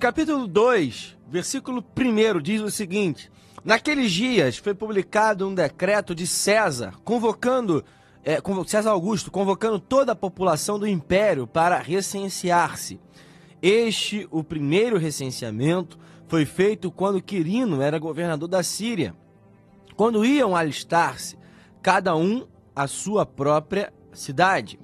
Capítulo 2, versículo 1 diz o seguinte: Naqueles dias foi publicado um decreto de César convocando é, César Augusto convocando toda a população do império para recensear-se. Este, o primeiro recenseamento, foi feito quando Quirino era governador da Síria. Quando iam alistar-se, cada um à sua própria cidade.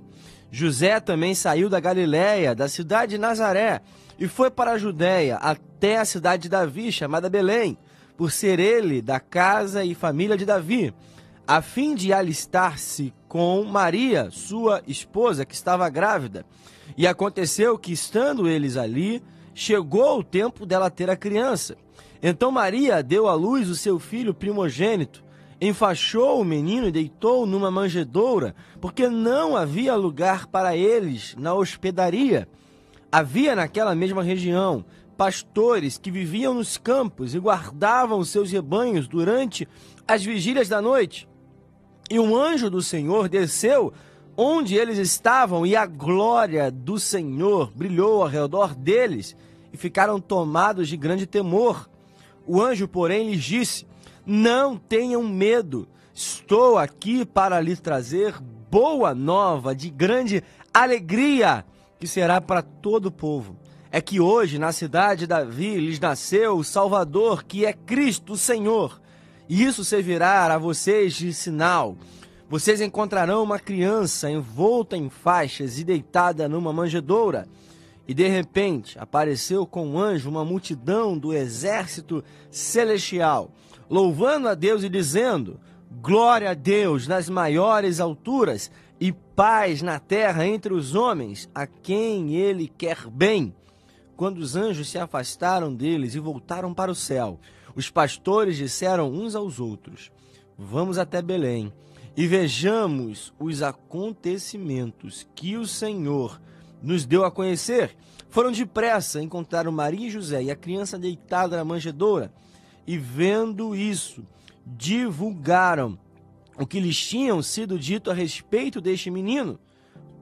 José também saiu da Galiléia, da cidade de Nazaré, e foi para a Judéia, até a cidade de Davi, chamada Belém, por ser ele da casa e família de Davi, a fim de alistar-se com Maria, sua esposa, que estava grávida. E aconteceu que, estando eles ali, chegou o tempo dela ter a criança. Então Maria deu à luz o seu filho primogênito, enfaixou o menino e deitou numa manjedoura, porque não havia lugar para eles na hospedaria. Havia naquela mesma região pastores que viviam nos campos e guardavam seus rebanhos durante as vigílias da noite. E um anjo do Senhor desceu onde eles estavam, e a glória do Senhor brilhou ao redor deles, e ficaram tomados de grande temor. O anjo, porém, lhes disse: Não tenham medo, estou aqui para lhes trazer boa nova de grande alegria que será para todo o povo. É que hoje, na cidade de Davi, lhes nasceu o Salvador, que é Cristo Senhor. E isso servirá a vocês de sinal. Vocês encontrarão uma criança envolta em faixas e deitada numa manjedoura. E de repente apareceu com um anjo uma multidão do exército celestial, louvando a Deus e dizendo: Glória a Deus nas maiores alturas e paz na terra entre os homens, a quem ele quer bem. Quando os anjos se afastaram deles e voltaram para o céu, os pastores disseram uns aos outros: Vamos até Belém e vejamos os acontecimentos que o Senhor nos deu a conhecer. Foram depressa, encontraram Maria e José e a criança deitada na manjedoura, e vendo isso, divulgaram o que lhes tinham sido dito a respeito deste menino.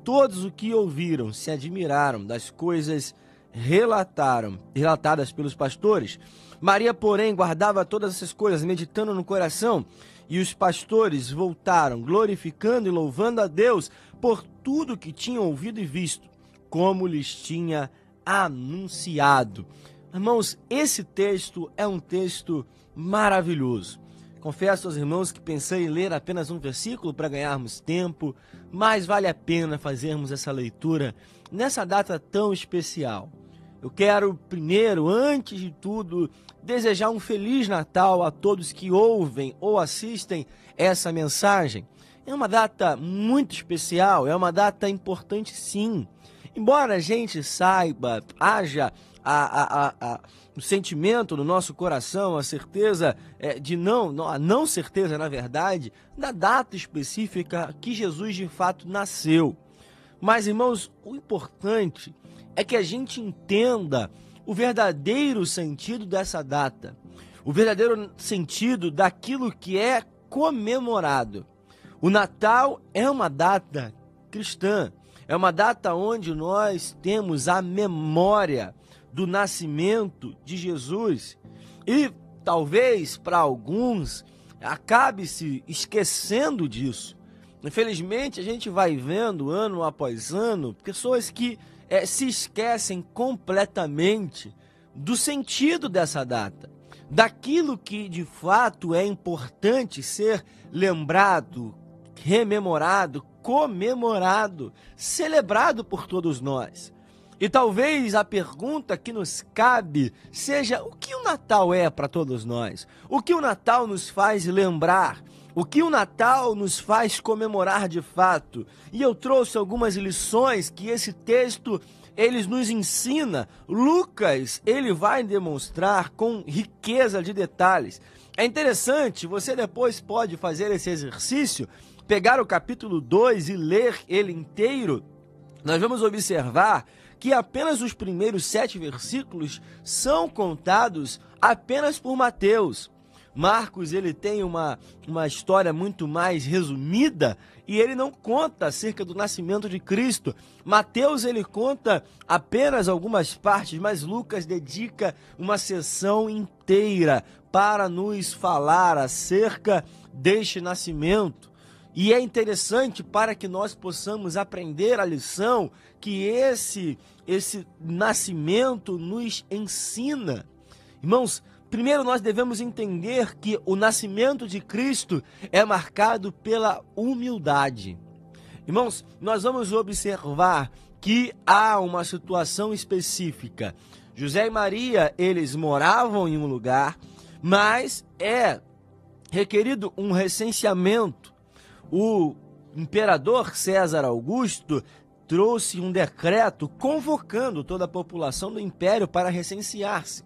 Todos o que ouviram se admiraram das coisas relataram, relatadas pelos pastores. Maria, porém, guardava todas essas coisas, meditando no coração, e os pastores voltaram, glorificando e louvando a Deus por tudo que tinham ouvido e visto, como lhes tinha anunciado. Irmãos, esse texto é um texto maravilhoso. Confesso aos irmãos que pensei em ler apenas um versículo para ganharmos tempo, mas vale a pena fazermos essa leitura nessa data tão especial. Eu quero, primeiro, antes de tudo, desejar um Feliz Natal a todos que ouvem ou assistem essa mensagem. É uma data muito especial, é uma data importante sim. Embora a gente saiba, haja a, a, a, o sentimento no nosso coração, a certeza é, de não, a não certeza, na verdade, da data específica que Jesus de fato nasceu. Mas, irmãos, o importante é que a gente entenda o verdadeiro sentido dessa data, o verdadeiro sentido daquilo que é comemorado. O Natal é uma data cristã, é uma data onde nós temos a memória do nascimento de Jesus. E talvez para alguns acabe se esquecendo disso. Infelizmente, a gente vai vendo ano após ano pessoas que é, se esquecem completamente do sentido dessa data, daquilo que de fato é importante ser lembrado, rememorado, comemorado, celebrado por todos nós. E talvez a pergunta que nos cabe seja: o que o Natal é para todos nós? O que o Natal nos faz lembrar? O que o Natal nos faz comemorar de fato? E eu trouxe algumas lições que esse texto eles nos ensina. Lucas, ele vai demonstrar com riqueza de detalhes. É interessante, você depois pode fazer esse exercício, pegar o capítulo 2 e ler ele inteiro. Nós vamos observar que apenas os primeiros sete versículos são contados apenas por Mateus. Marcos ele tem uma, uma história muito mais resumida e ele não conta acerca do nascimento de Cristo. Mateus ele conta apenas algumas partes, mas Lucas dedica uma sessão inteira para nos falar acerca deste nascimento. E é interessante para que nós possamos aprender a lição que esse esse nascimento nos ensina. Irmãos, primeiro nós devemos entender que o nascimento de Cristo é marcado pela humildade. Irmãos, nós vamos observar que há uma situação específica. José e Maria, eles moravam em um lugar, mas é requerido um recenseamento. O imperador César Augusto trouxe um decreto convocando toda a população do império para recensear-se.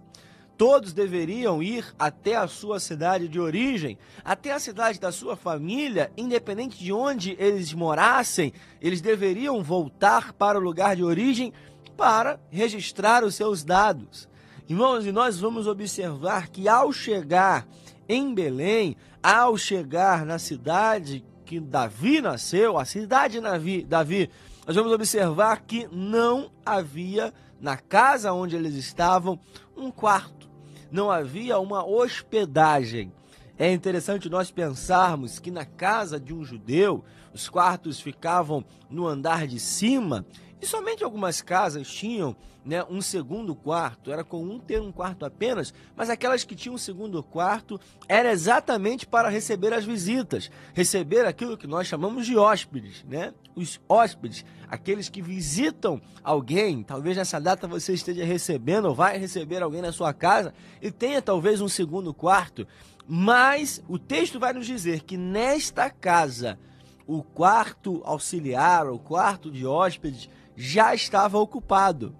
Todos deveriam ir até a sua cidade de origem, até a cidade da sua família, independente de onde eles morassem, eles deveriam voltar para o lugar de origem para registrar os seus dados. Irmãos, e nós vamos observar que ao chegar em Belém, ao chegar na cidade que Davi nasceu, a cidade de Davi nós vamos observar que não havia na casa onde eles estavam um quarto, não havia uma hospedagem. É interessante nós pensarmos que na casa de um judeu, os quartos ficavam no andar de cima e somente algumas casas tinham né, um segundo quarto. Era comum ter um quarto apenas, mas aquelas que tinham um segundo quarto era exatamente para receber as visitas, receber aquilo que nós chamamos de hóspedes, né? Os hóspedes, aqueles que visitam alguém. Talvez nessa data você esteja recebendo ou vai receber alguém na sua casa e tenha talvez um segundo quarto. Mas o texto vai nos dizer que nesta casa o quarto auxiliar, o quarto de hóspedes, já estava ocupado.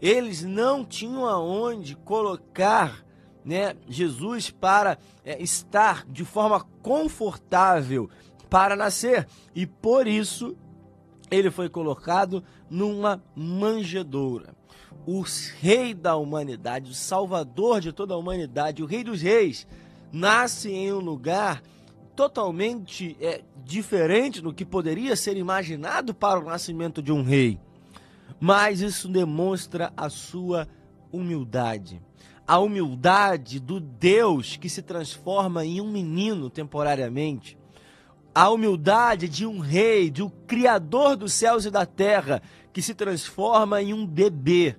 Eles não tinham aonde colocar né, Jesus para é, estar de forma confortável para nascer. E por isso ele foi colocado numa manjedoura. O rei da humanidade, o salvador de toda a humanidade, o rei dos reis, nasce em um lugar totalmente é, diferente do que poderia ser imaginado para o nascimento de um rei mas isso demonstra a sua humildade. A humildade do Deus que se transforma em um menino temporariamente. A humildade de um rei, de um criador dos céus e da terra, que se transforma em um bebê.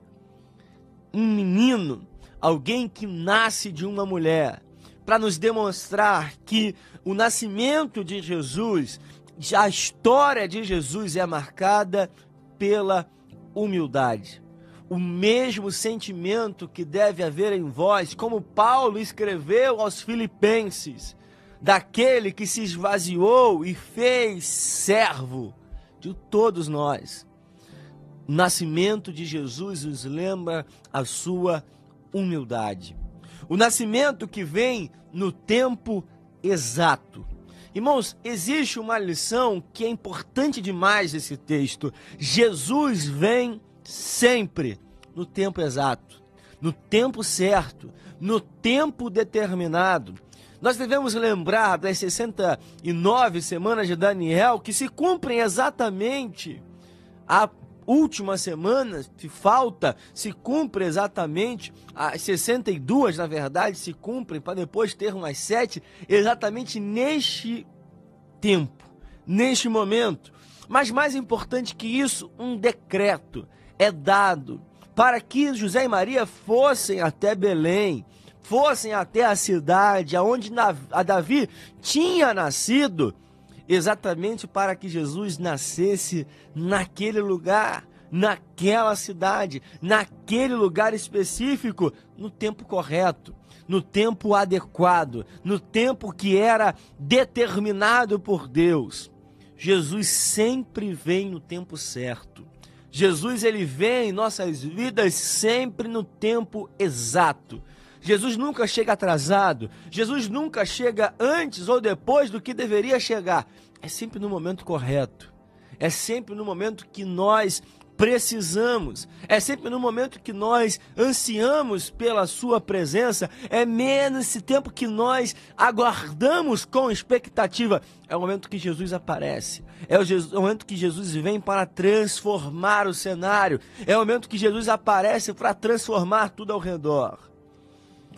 Um menino, alguém que nasce de uma mulher, para nos demonstrar que o nascimento de Jesus, a história de Jesus é marcada pela humildade. O mesmo sentimento que deve haver em vós, como Paulo escreveu aos Filipenses, daquele que se esvaziou e fez servo de todos nós. O nascimento de Jesus nos lembra a sua humildade. O nascimento que vem no tempo exato. Irmãos, existe uma lição que é importante demais nesse texto. Jesus vem sempre no tempo exato, no tempo certo, no tempo determinado. Nós devemos lembrar das 69 semanas de Daniel que se cumprem exatamente a última semana, se falta, se cumpre exatamente, as 62 na verdade se cumprem, para depois ter umas sete, exatamente neste tempo, neste momento. Mas mais importante que isso, um decreto é dado para que José e Maria fossem até Belém, fossem até a cidade aonde Davi tinha nascido exatamente para que Jesus nascesse naquele lugar, naquela cidade, naquele lugar específico, no tempo correto, no tempo adequado, no tempo que era determinado por Deus. Jesus sempre vem no tempo certo. Jesus ele vem em nossas vidas sempre no tempo exato. Jesus nunca chega atrasado, Jesus nunca chega antes ou depois do que deveria chegar. É sempre no momento correto. É sempre no momento que nós precisamos. É sempre no momento que nós ansiamos pela Sua presença, é menos esse tempo que nós aguardamos com expectativa. É o momento que Jesus aparece. É o, Jesus, é o momento que Jesus vem para transformar o cenário. É o momento que Jesus aparece para transformar tudo ao redor.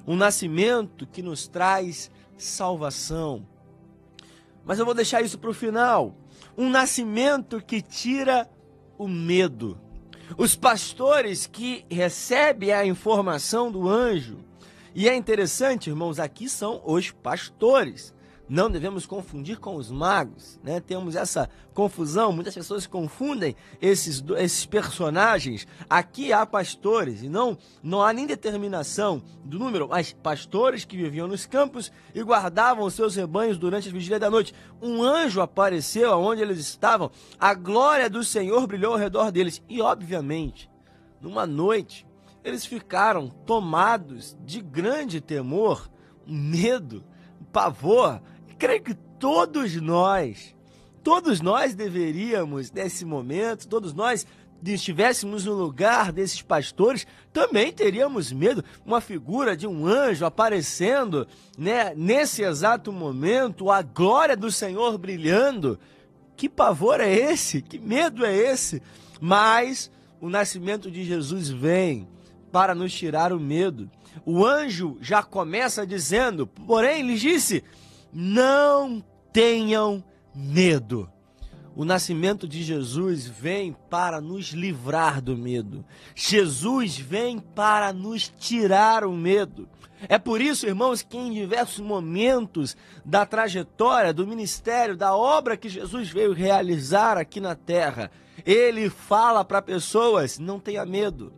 Um nascimento que nos traz salvação. Mas eu vou deixar isso para o final. Um nascimento que tira o medo. Os pastores que recebem a informação do anjo, e é interessante, irmãos, aqui são os pastores não devemos confundir com os magos, né? Temos essa confusão, muitas pessoas confundem esses, esses personagens. Aqui há pastores e não não há nem determinação do número, mas pastores que viviam nos campos e guardavam seus rebanhos durante a vigília da noite. Um anjo apareceu aonde eles estavam, a glória do Senhor brilhou ao redor deles e obviamente, numa noite, eles ficaram tomados de grande temor, medo, pavor, creio que todos nós, todos nós deveríamos, nesse momento, todos nós estivéssemos no lugar desses pastores, também teríamos medo. Uma figura de um anjo aparecendo, né, nesse exato momento, a glória do Senhor brilhando. Que pavor é esse? Que medo é esse? Mas o nascimento de Jesus vem para nos tirar o medo. O anjo já começa dizendo, porém, lhe disse: não tenham medo. O nascimento de Jesus vem para nos livrar do medo. Jesus vem para nos tirar o medo. É por isso, irmãos, que em diversos momentos da trajetória, do ministério, da obra que Jesus veio realizar aqui na terra, ele fala para pessoas: não tenha medo,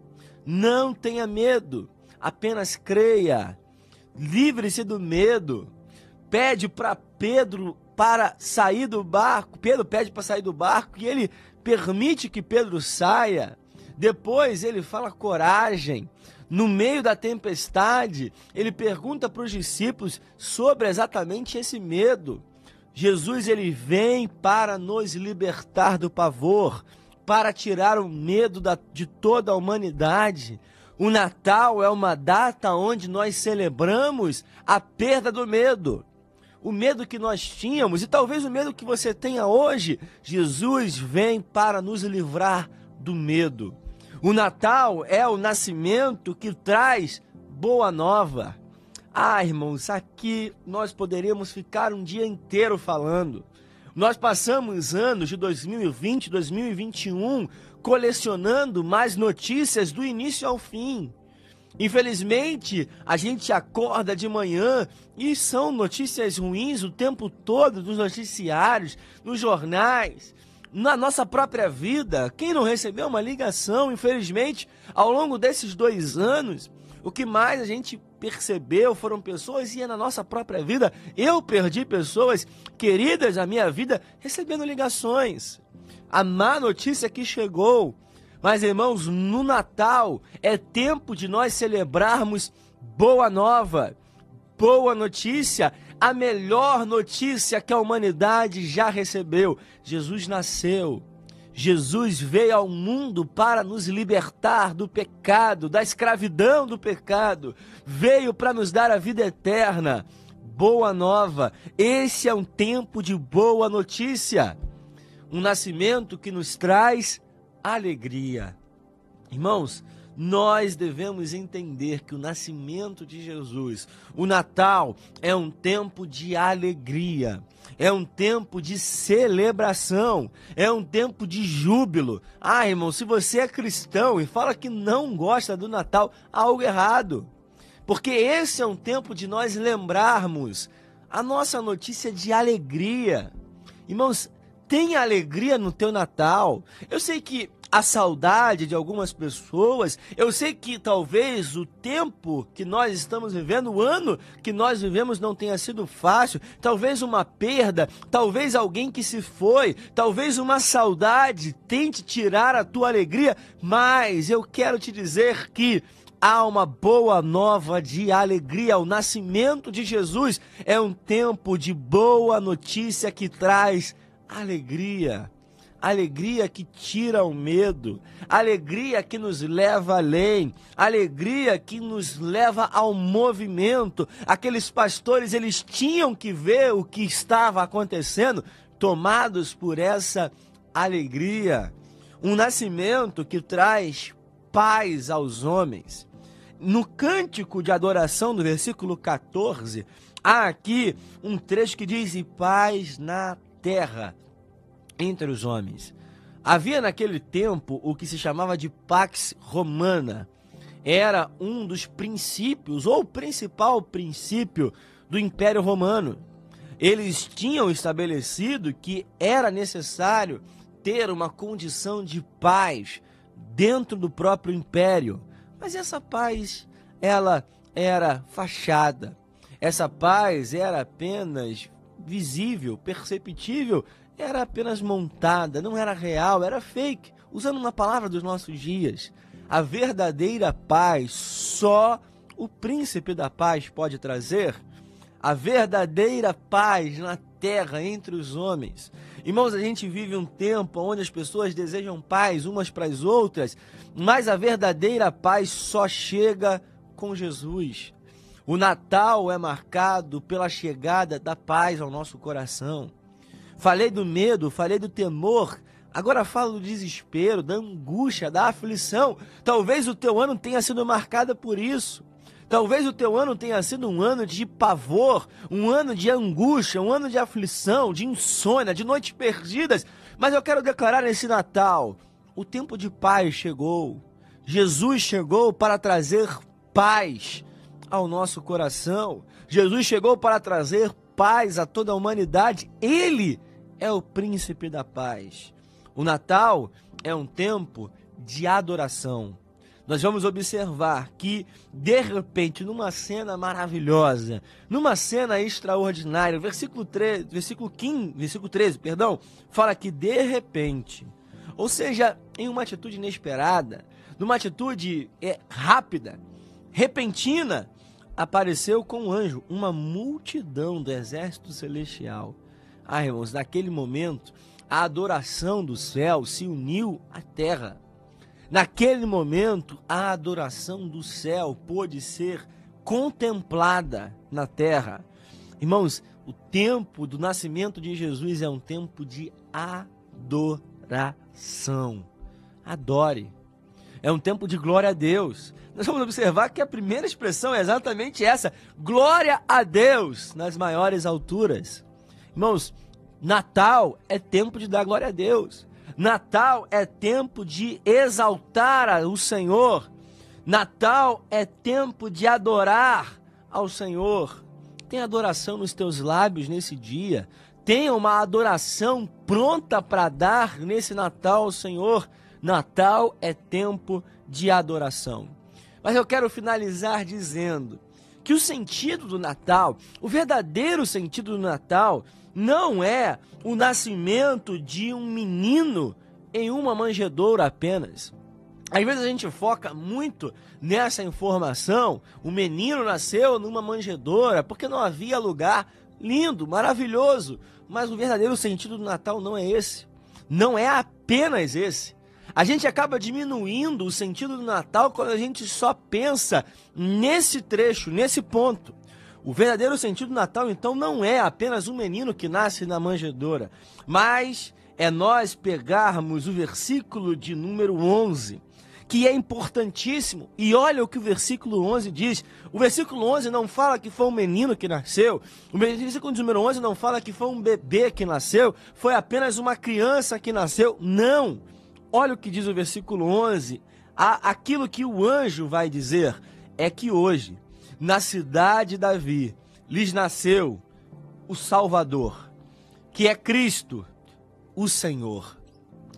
não tenha medo, apenas creia, livre-se do medo pede para Pedro para sair do barco. Pedro pede para sair do barco e ele permite que Pedro saia. Depois ele fala coragem. No meio da tempestade, ele pergunta para os discípulos sobre exatamente esse medo. Jesus ele vem para nos libertar do pavor, para tirar o medo da, de toda a humanidade. O Natal é uma data onde nós celebramos a perda do medo o medo que nós tínhamos e talvez o medo que você tenha hoje, Jesus vem para nos livrar do medo. O Natal é o nascimento que traz boa nova. Ah, irmãos, aqui nós poderíamos ficar um dia inteiro falando. Nós passamos anos de 2020, 2021 colecionando mais notícias do início ao fim. Infelizmente, a gente acorda de manhã e são notícias ruins o tempo todo nos noticiários, nos jornais, na nossa própria vida. Quem não recebeu uma ligação, infelizmente, ao longo desses dois anos, o que mais a gente percebeu foram pessoas e na nossa própria vida eu perdi pessoas queridas à minha vida recebendo ligações. A má notícia que chegou mas, irmãos, no Natal é tempo de nós celebrarmos boa nova, boa notícia, a melhor notícia que a humanidade já recebeu. Jesus nasceu. Jesus veio ao mundo para nos libertar do pecado, da escravidão do pecado. Veio para nos dar a vida eterna. Boa nova. Esse é um tempo de boa notícia. Um nascimento que nos traz alegria. Irmãos, nós devemos entender que o nascimento de Jesus, o Natal, é um tempo de alegria, é um tempo de celebração, é um tempo de júbilo. Ah, irmão, se você é cristão e fala que não gosta do Natal, algo errado. Porque esse é um tempo de nós lembrarmos a nossa notícia de alegria. Irmãos, tem alegria no teu Natal. Eu sei que a saudade de algumas pessoas. Eu sei que talvez o tempo que nós estamos vivendo, o ano que nós vivemos não tenha sido fácil, talvez uma perda, talvez alguém que se foi, talvez uma saudade tente tirar a tua alegria, mas eu quero te dizer que há uma boa nova de alegria. O nascimento de Jesus é um tempo de boa notícia que traz alegria alegria que tira o medo, alegria que nos leva além, alegria que nos leva ao movimento. Aqueles pastores, eles tinham que ver o que estava acontecendo, tomados por essa alegria. Um nascimento que traz paz aos homens. No cântico de adoração do versículo 14, há aqui um trecho que diz: e paz na terra entre os homens. Havia naquele tempo o que se chamava de Pax Romana. Era um dos princípios, ou principal princípio do Império Romano. Eles tinham estabelecido que era necessário ter uma condição de paz dentro do próprio império. Mas essa paz, ela era fachada. Essa paz era apenas visível, perceptível, era apenas montada, não era real, era fake. Usando uma palavra dos nossos dias, a verdadeira paz só o príncipe da paz pode trazer. A verdadeira paz na terra entre os homens. Irmãos, a gente vive um tempo onde as pessoas desejam paz umas para as outras, mas a verdadeira paz só chega com Jesus. O Natal é marcado pela chegada da paz ao nosso coração. Falei do medo, falei do temor, agora falo do desespero, da angústia, da aflição. Talvez o teu ano tenha sido marcado por isso. Talvez o teu ano tenha sido um ano de pavor, um ano de angústia, um ano de aflição, de insônia, de noites perdidas. Mas eu quero declarar nesse Natal: o tempo de paz chegou. Jesus chegou para trazer paz ao nosso coração. Jesus chegou para trazer paz a toda a humanidade. Ele é o príncipe da paz. O Natal é um tempo de adoração. Nós vamos observar que, de repente, numa cena maravilhosa, numa cena extraordinária, versículo 13, versículo 15, versículo 13, perdão, fala que de repente, ou seja, em uma atitude inesperada, numa atitude é, rápida, repentina, apareceu com um anjo, uma multidão do exército celestial. Ah, irmãos, naquele momento, a adoração do céu se uniu à terra. Naquele momento, a adoração do céu pôde ser contemplada na terra. Irmãos, o tempo do nascimento de Jesus é um tempo de adoração. Adore. É um tempo de glória a Deus nós vamos observar que a primeira expressão é exatamente essa: glória a Deus nas maiores alturas. Irmãos, Natal é tempo de dar glória a Deus. Natal é tempo de exaltar o Senhor. Natal é tempo de adorar ao Senhor. Tem adoração nos teus lábios nesse dia. Tenha uma adoração pronta para dar nesse Natal ao Senhor. Natal é tempo de adoração. Mas eu quero finalizar dizendo que o sentido do Natal, o verdadeiro sentido do Natal, não é o nascimento de um menino em uma manjedoura apenas. Às vezes a gente foca muito nessa informação. O menino nasceu numa manjedoura porque não havia lugar. Lindo, maravilhoso. Mas o verdadeiro sentido do Natal não é esse. Não é apenas esse. A gente acaba diminuindo o sentido do Natal quando a gente só pensa nesse trecho, nesse ponto. O verdadeiro sentido do Natal, então, não é apenas um menino que nasce na manjedoura, mas é nós pegarmos o versículo de número 11, que é importantíssimo. E olha o que o versículo 11 diz. O versículo 11 não fala que foi um menino que nasceu. O versículo número 11 não fala que foi um bebê que nasceu, foi apenas uma criança que nasceu. Não. Olha o que diz o versículo 11. Aquilo que o anjo vai dizer é que hoje, na cidade de Davi, lhes nasceu o Salvador, que é Cristo, o Senhor.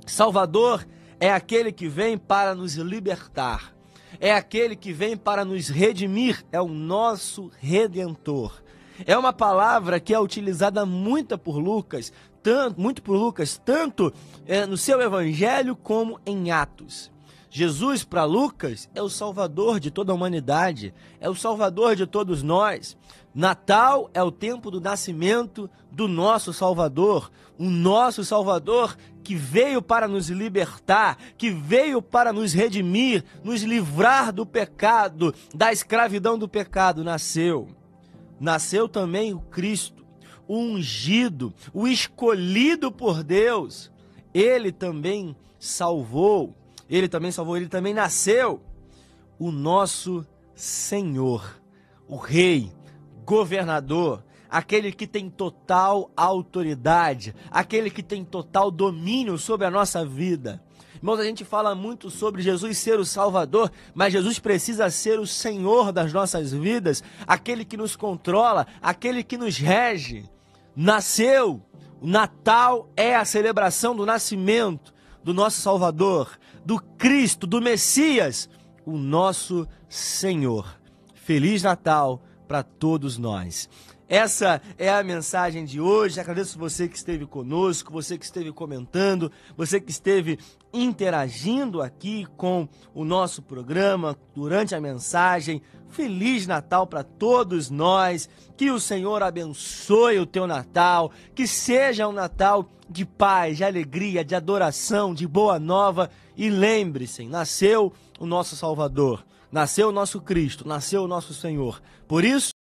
Salvador é aquele que vem para nos libertar, é aquele que vem para nos redimir, é o nosso redentor. É uma palavra que é utilizada muito por Lucas tanto, muito por Lucas, tanto é, no seu evangelho como em Atos. Jesus, para Lucas, é o salvador de toda a humanidade, é o salvador de todos nós. Natal é o tempo do nascimento do nosso Salvador, o nosso Salvador que veio para nos libertar, que veio para nos redimir, nos livrar do pecado, da escravidão do pecado, nasceu. Nasceu também o Cristo, o ungido, o escolhido por Deus. Ele também salvou, ele também salvou, ele também nasceu. O nosso Senhor, o Rei, governador, aquele que tem total autoridade, aquele que tem total domínio sobre a nossa vida. Irmãos, a gente fala muito sobre Jesus ser o Salvador, mas Jesus precisa ser o Senhor das nossas vidas, aquele que nos controla, aquele que nos rege. Nasceu, o Natal é a celebração do nascimento do nosso Salvador, do Cristo, do Messias, o nosso Senhor. Feliz Natal para todos nós. Essa é a mensagem de hoje. Agradeço você que esteve conosco, você que esteve comentando, você que esteve interagindo aqui com o nosso programa durante a mensagem. Feliz Natal para todos nós. Que o Senhor abençoe o teu Natal, que seja um Natal de paz, de alegria, de adoração, de boa nova. E lembre-se, nasceu o nosso Salvador, nasceu o nosso Cristo, nasceu o nosso Senhor. Por isso,